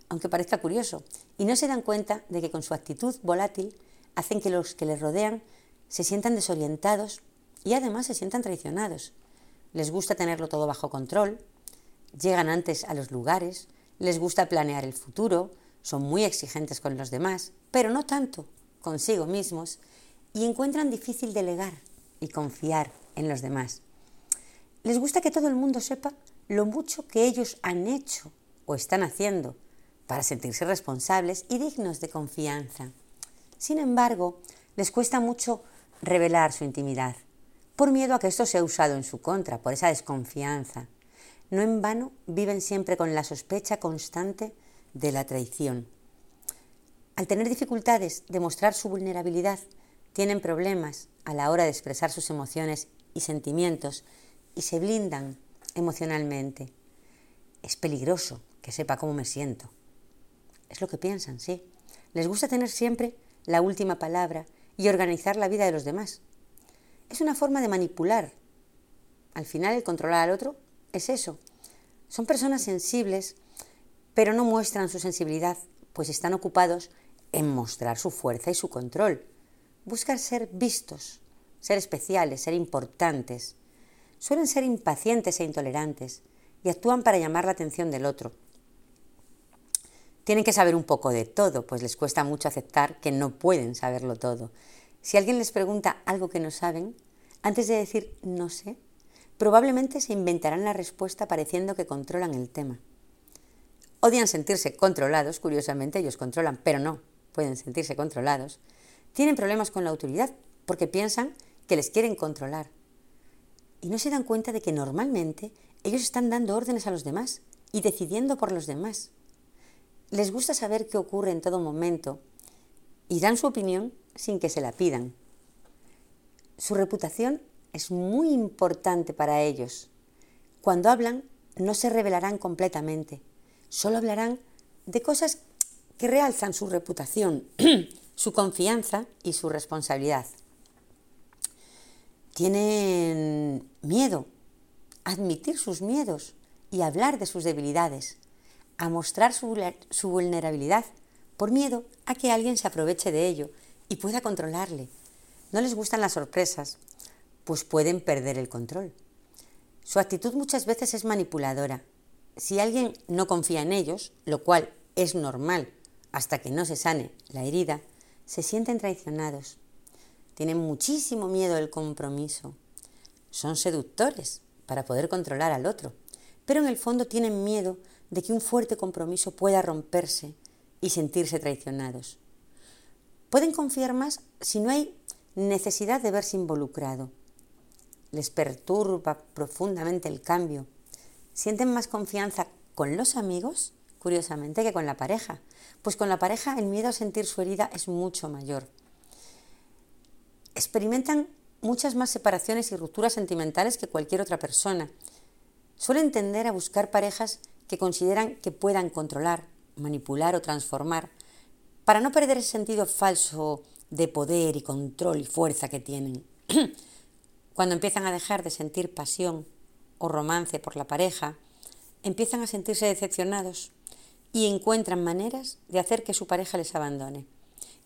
aunque parezca curioso, y no se dan cuenta de que con su actitud volátil hacen que los que les rodean se sientan desorientados y además se sientan traicionados. Les gusta tenerlo todo bajo control, llegan antes a los lugares, les gusta planear el futuro, son muy exigentes con los demás, pero no tanto consigo mismos, y encuentran difícil delegar y confiar en los demás. Les gusta que todo el mundo sepa lo mucho que ellos han hecho o están haciendo, para sentirse responsables y dignos de confianza. Sin embargo, les cuesta mucho revelar su intimidad, por miedo a que esto sea usado en su contra, por esa desconfianza. No en vano viven siempre con la sospecha constante de la traición. Al tener dificultades de mostrar su vulnerabilidad, tienen problemas a la hora de expresar sus emociones y sentimientos y se blindan emocionalmente. Es peligroso que sepa cómo me siento. Es lo que piensan, sí. Les gusta tener siempre la última palabra y organizar la vida de los demás. Es una forma de manipular. Al final el controlar al otro es eso. Son personas sensibles, pero no muestran su sensibilidad, pues están ocupados en mostrar su fuerza y su control. Buscan ser vistos, ser especiales, ser importantes. Suelen ser impacientes e intolerantes y actúan para llamar la atención del otro. Tienen que saber un poco de todo, pues les cuesta mucho aceptar que no pueden saberlo todo. Si alguien les pregunta algo que no saben, antes de decir no sé, probablemente se inventarán la respuesta pareciendo que controlan el tema. Odian sentirse controlados, curiosamente ellos controlan, pero no pueden sentirse controlados. Tienen problemas con la autoridad porque piensan que les quieren controlar. Y no se dan cuenta de que normalmente ellos están dando órdenes a los demás y decidiendo por los demás les gusta saber qué ocurre en todo momento y dan su opinión sin que se la pidan. Su reputación es muy importante para ellos. Cuando hablan no se revelarán completamente, solo hablarán de cosas que realzan su reputación, su confianza y su responsabilidad. Tienen miedo a admitir sus miedos y hablar de sus debilidades a mostrar su, vulnerabilidad por miedo a que alguien se aproveche de ello y pueda controlarle. No les gustan las sorpresas, pues pueden perder el control. Su actitud muchas veces es manipuladora. Si alguien no confía en ellos, lo cual es normal hasta que no se sane la herida, se sienten traicionados. Tienen muchísimo miedo del compromiso. Son seductores para poder controlar al otro, pero en el fondo tienen miedo de que un fuerte compromiso pueda romperse y sentirse traicionados. Pueden confiar más si no hay necesidad de verse involucrado. Les perturba profundamente el cambio. Sienten más confianza con los amigos, curiosamente, que con la pareja, pues con la pareja el miedo a sentir su herida es mucho mayor. Experimentan muchas más separaciones y rupturas sentimentales que cualquier otra persona. Suelen tender a buscar parejas que consideran que puedan controlar, manipular o transformar, para no perder ese sentido falso de poder y control y fuerza que tienen. Cuando empiezan a dejar de sentir pasión o romance por la pareja, empiezan a sentirse decepcionados y encuentran maneras de hacer que su pareja les abandone.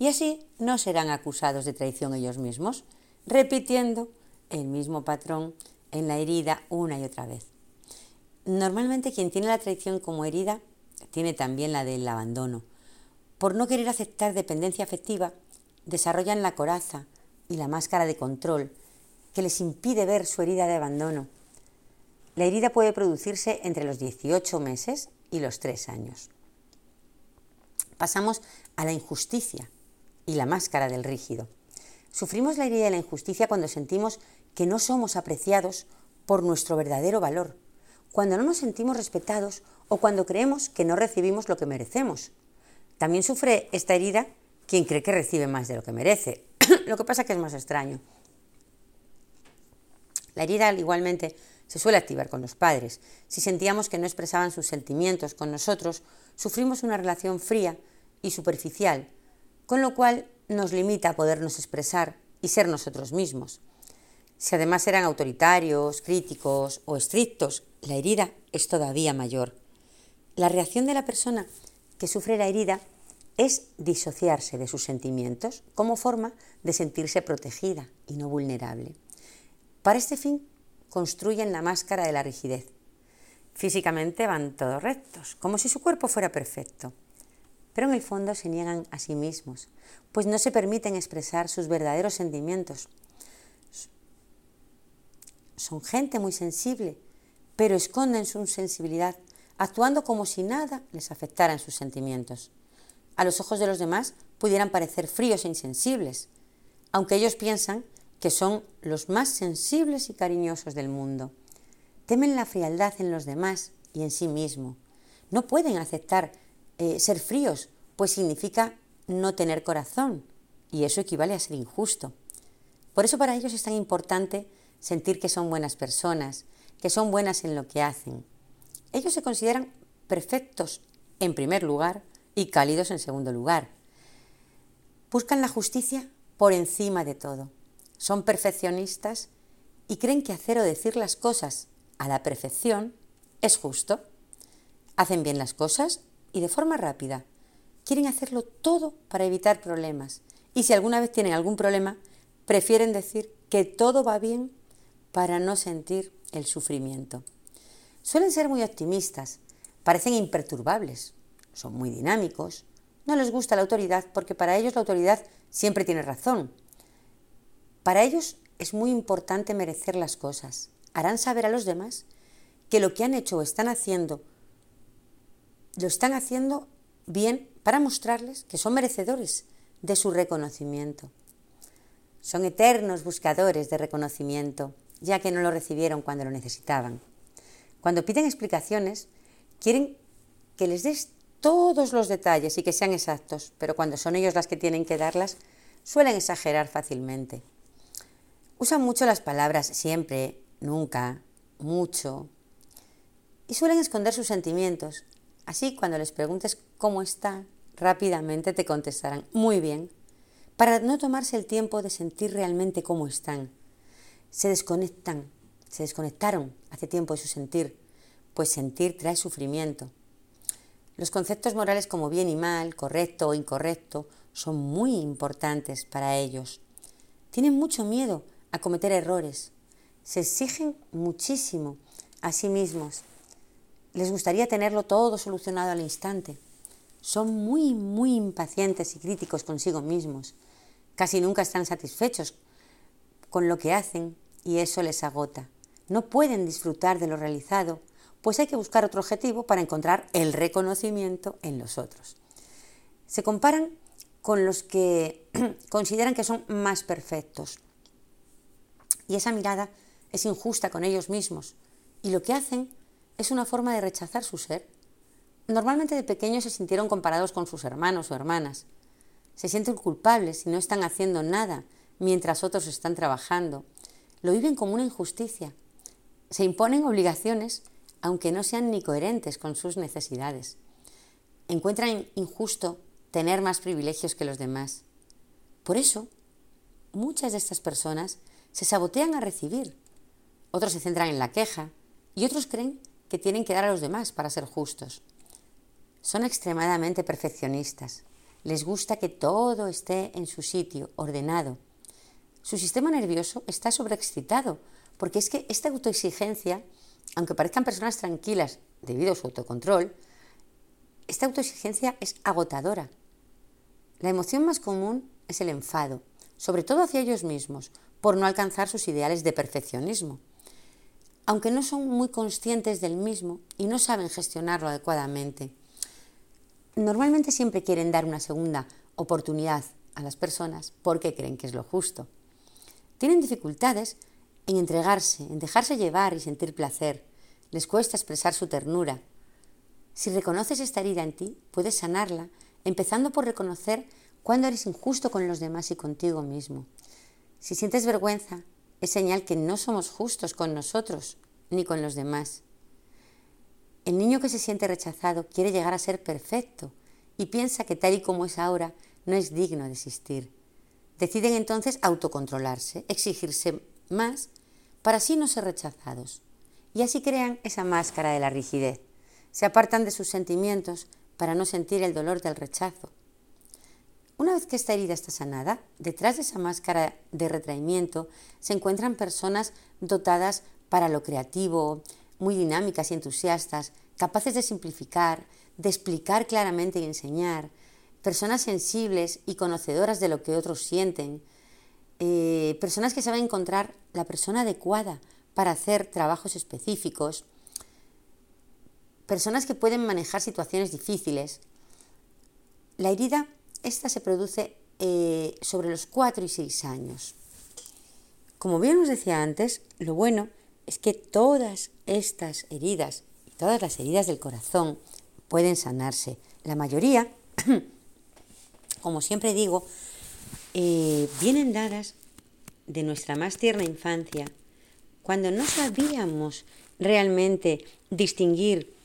Y así no serán acusados de traición ellos mismos, repitiendo el mismo patrón en la herida una y otra vez. Normalmente quien tiene la traición como herida tiene también la del abandono. Por no querer aceptar dependencia afectiva, desarrollan la coraza y la máscara de control que les impide ver su herida de abandono. La herida puede producirse entre los 18 meses y los 3 años. Pasamos a la injusticia y la máscara del rígido. Sufrimos la herida de la injusticia cuando sentimos que no somos apreciados por nuestro verdadero valor cuando no nos sentimos respetados o cuando creemos que no recibimos lo que merecemos. También sufre esta herida quien cree que recibe más de lo que merece. lo que pasa que es más extraño. La herida igualmente se suele activar con los padres. Si sentíamos que no expresaban sus sentimientos con nosotros, sufrimos una relación fría y superficial, con lo cual nos limita a podernos expresar y ser nosotros mismos. Si además eran autoritarios, críticos o estrictos, la herida es todavía mayor. La reacción de la persona que sufre la herida es disociarse de sus sentimientos como forma de sentirse protegida y no vulnerable. Para este fin, construyen la máscara de la rigidez. Físicamente van todos rectos, como si su cuerpo fuera perfecto, pero en el fondo se niegan a sí mismos, pues no se permiten expresar sus verdaderos sentimientos. Son gente muy sensible, pero esconden su sensibilidad actuando como si nada les afectara en sus sentimientos. A los ojos de los demás pudieran parecer fríos e insensibles, aunque ellos piensan que son los más sensibles y cariñosos del mundo. Temen la frialdad en los demás y en sí mismo. No pueden aceptar eh, ser fríos, pues significa no tener corazón, y eso equivale a ser injusto. Por eso para ellos es tan importante sentir que son buenas personas, que son buenas en lo que hacen. Ellos se consideran perfectos en primer lugar y cálidos en segundo lugar. Buscan la justicia por encima de todo. Son perfeccionistas y creen que hacer o decir las cosas a la perfección es justo. Hacen bien las cosas y de forma rápida. Quieren hacerlo todo para evitar problemas. Y si alguna vez tienen algún problema, prefieren decir que todo va bien para no sentir el sufrimiento. Suelen ser muy optimistas, parecen imperturbables, son muy dinámicos, no les gusta la autoridad porque para ellos la autoridad siempre tiene razón. Para ellos es muy importante merecer las cosas. Harán saber a los demás que lo que han hecho o están haciendo lo están haciendo bien para mostrarles que son merecedores de su reconocimiento. Son eternos buscadores de reconocimiento, ya que no lo recibieron cuando lo necesitaban. Cuando piden explicaciones, quieren que les des todos los detalles y que sean exactos, pero cuando son ellos las que tienen que darlas, suelen exagerar fácilmente. Usan mucho las palabras siempre, nunca, mucho, y suelen esconder sus sentimientos. Así, cuando les preguntes cómo está, rápidamente te contestarán muy bien, para no tomarse el tiempo de sentir realmente cómo están. Se desconectan, se desconectaron hace tiempo de su sentir, pues sentir trae sufrimiento. Los conceptos morales como bien y mal, correcto o incorrecto, son muy importantes para ellos. Tienen mucho miedo a cometer errores. Se exigen muchísimo a sí mismos. Les gustaría tenerlo todo solucionado al instante. Son muy, muy impacientes y críticos consigo mismos. Casi nunca están satisfechos con lo que hacen y eso les agota. No pueden disfrutar de lo realizado, pues hay que buscar otro objetivo para encontrar el reconocimiento en los otros. Se comparan con los que consideran que son más perfectos. Y esa mirada es injusta con ellos mismos. Y lo que hacen es una forma de rechazar su ser Normalmente de pequeños se sintieron comparados con sus hermanos o hermanas. Se sienten culpables si no están haciendo nada mientras otros están trabajando. Lo viven como una injusticia. Se imponen obligaciones aunque no sean ni coherentes con sus necesidades. Encuentran injusto tener más privilegios que los demás. Por eso, muchas de estas personas se sabotean a recibir. Otros se centran en la queja y otros creen que tienen que dar a los demás para ser justos. Son extremadamente perfeccionistas. Les gusta que todo esté en su sitio, ordenado. Su sistema nervioso está sobreexcitado, porque es que esta autoexigencia, aunque parezcan personas tranquilas debido a su autocontrol, esta autoexigencia es agotadora. La emoción más común es el enfado, sobre todo hacia ellos mismos, por no alcanzar sus ideales de perfeccionismo. Aunque no son muy conscientes del mismo y no saben gestionarlo adecuadamente normalmente siempre quieren dar una segunda oportunidad a las personas porque creen que es lo justo. Tienen dificultades en entregarse, en dejarse llevar y sentir placer. Les cuesta expresar su ternura. Si reconoces esta herida en ti, puedes sanarla, empezando por reconocer cuándo eres injusto con los demás y contigo mismo. Si sientes vergüenza, es señal que no somos justos con nosotros ni con los demás. El niño que se siente rechazado quiere llegar a ser perfecto y piensa que tal y como es ahora no es digno de existir. Deciden entonces autocontrolarse, exigirse más para así no ser rechazados. Y así crean esa máscara de la rigidez. Se apartan de sus sentimientos para no sentir el dolor del rechazo. Una vez que esta herida está sanada, detrás de esa máscara de retraimiento se encuentran personas dotadas para lo creativo, muy dinámicas y entusiastas, capaces de simplificar, de explicar claramente y enseñar, personas sensibles y conocedoras de lo que otros sienten, eh, personas que saben encontrar la persona adecuada para hacer trabajos específicos, personas que pueden manejar situaciones difíciles, la herida, esta se produce eh, sobre los 4 y 6 años. Como bien os decía antes, lo bueno es que todas estas heridas todas las heridas del corazón pueden sanarse. La mayoría, como siempre digo, eh, vienen dadas de nuestra más tierna infancia, cuando no sabíamos realmente distinguir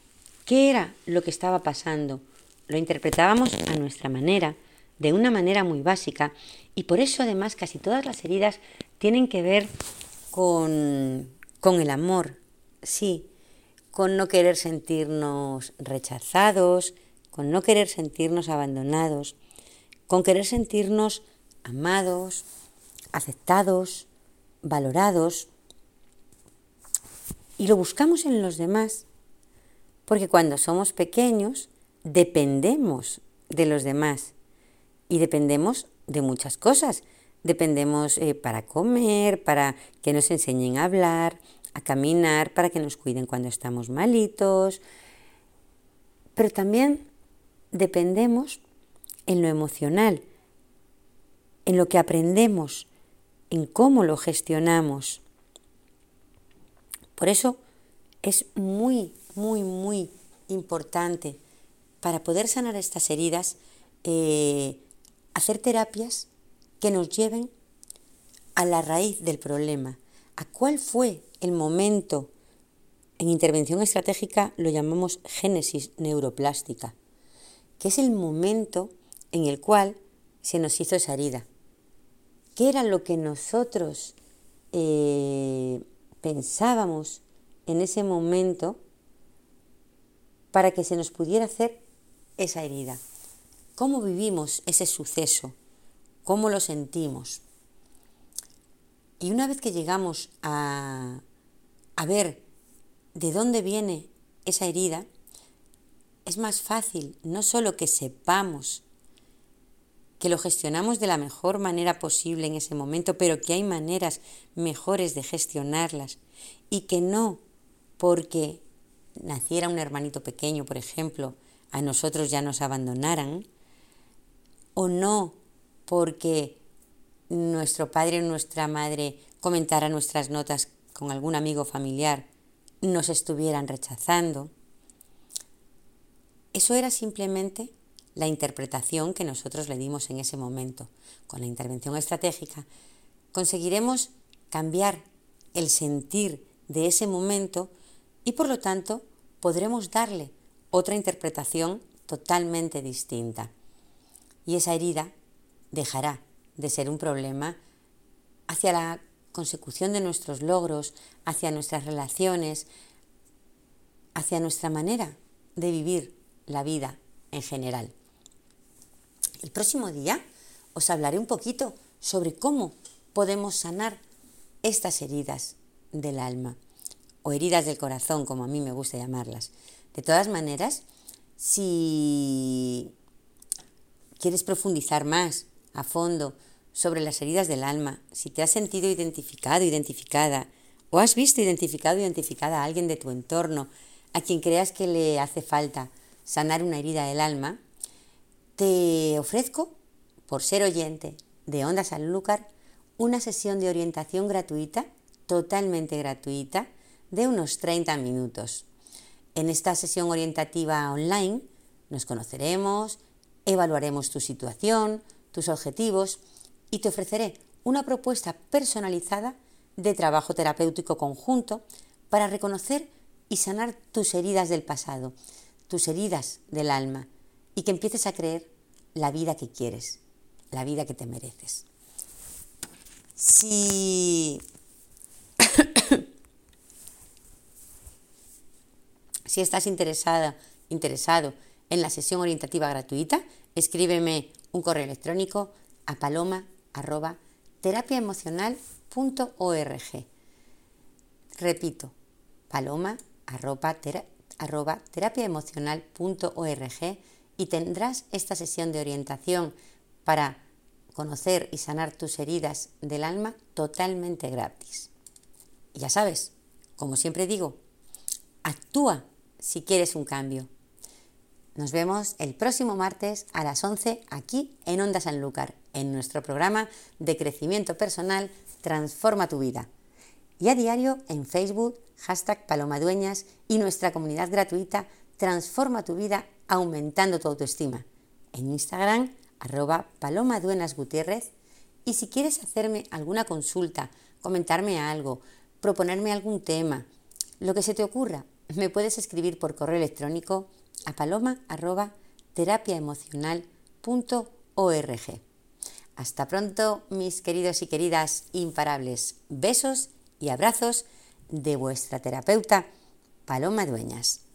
qué era lo que estaba pasando. Lo interpretábamos a nuestra manera, de una manera muy básica, y por eso además casi todas las heridas tienen que ver con, con el amor, sí, con no querer sentirnos rechazados, con no querer sentirnos abandonados, con querer sentirnos amados, aceptados, valorados. Y lo buscamos en los demás, porque cuando somos pequeños dependemos de los demás y dependemos de muchas cosas. Dependemos eh, para comer, para que nos enseñen a hablar, a caminar, para que nos cuiden cuando estamos malitos. Pero también dependemos en lo emocional, en lo que aprendemos, en cómo lo gestionamos. Por eso es muy, muy, muy importante para poder sanar estas heridas eh, hacer terapias que nos lleven a la raíz del problema, a cuál fue el momento. En intervención estratégica lo llamamos génesis neuroplástica, que es el momento en el cual se nos hizo esa herida. ¿Qué era lo que nosotros eh, pensábamos en ese momento para que se nos pudiera hacer esa herida? ¿Cómo vivimos ese suceso? ¿Cómo lo sentimos? Y una vez que llegamos a, a ver de dónde viene esa herida, es más fácil no solo que sepamos que lo gestionamos de la mejor manera posible en ese momento, pero que hay maneras mejores de gestionarlas y que no porque naciera un hermanito pequeño, por ejemplo, a nosotros ya nos abandonaran, o no porque nuestro padre o nuestra madre comentara nuestras notas con algún amigo familiar, nos estuvieran rechazando. Eso era simplemente la interpretación que nosotros le dimos en ese momento. Con la intervención estratégica conseguiremos cambiar el sentir de ese momento y por lo tanto podremos darle otra interpretación totalmente distinta y esa herida dejará de ser un problema hacia la consecución de nuestros logros, hacia nuestras relaciones, hacia nuestra manera de vivir la vida en general. El próximo día os hablaré un poquito sobre cómo podemos sanar estas heridas del alma o heridas del corazón, como a mí me gusta llamarlas. De todas maneras, si quieres profundizar más a fondo sobre las heridas del alma, si te has sentido identificado, identificada, o has visto identificado, identificada a alguien de tu entorno, a quien creas que le hace falta sanar una herida del alma, te ofrezco, por ser oyente de Onda Sanlúcar, una sesión de orientación gratuita, totalmente gratuita, de unos 30 minutos. En esta sesión orientativa online nos conoceremos, evaluaremos tu situación, tus objetivos y te ofreceré una propuesta personalizada de trabajo terapéutico conjunto para reconocer y sanar tus heridas del pasado, tus heridas del alma y que empieces a creer la vida que quieres, la vida que te mereces. Si, si estás interesada, interesado en la sesión orientativa gratuita, escríbeme un correo electrónico a paloma Repito, paloma y tendrás esta sesión de orientación para conocer y sanar tus heridas del alma totalmente gratis. Y ya sabes, como siempre digo, actúa si quieres un cambio. Nos vemos el próximo martes a las 11 aquí en Onda Sanlúcar, en nuestro programa de crecimiento personal Transforma tu vida. Y a diario en Facebook, hashtag Palomadueñas y nuestra comunidad gratuita Transforma tu vida aumentando tu autoestima. En Instagram, arroba palomaduenasgutierrez. Y si quieres hacerme alguna consulta, comentarme algo, proponerme algún tema, lo que se te ocurra, me puedes escribir por correo electrónico a paloma arroba terapiaemocional.org. Hasta pronto, mis queridos y queridas imparables. Besos y abrazos de vuestra terapeuta Paloma Dueñas.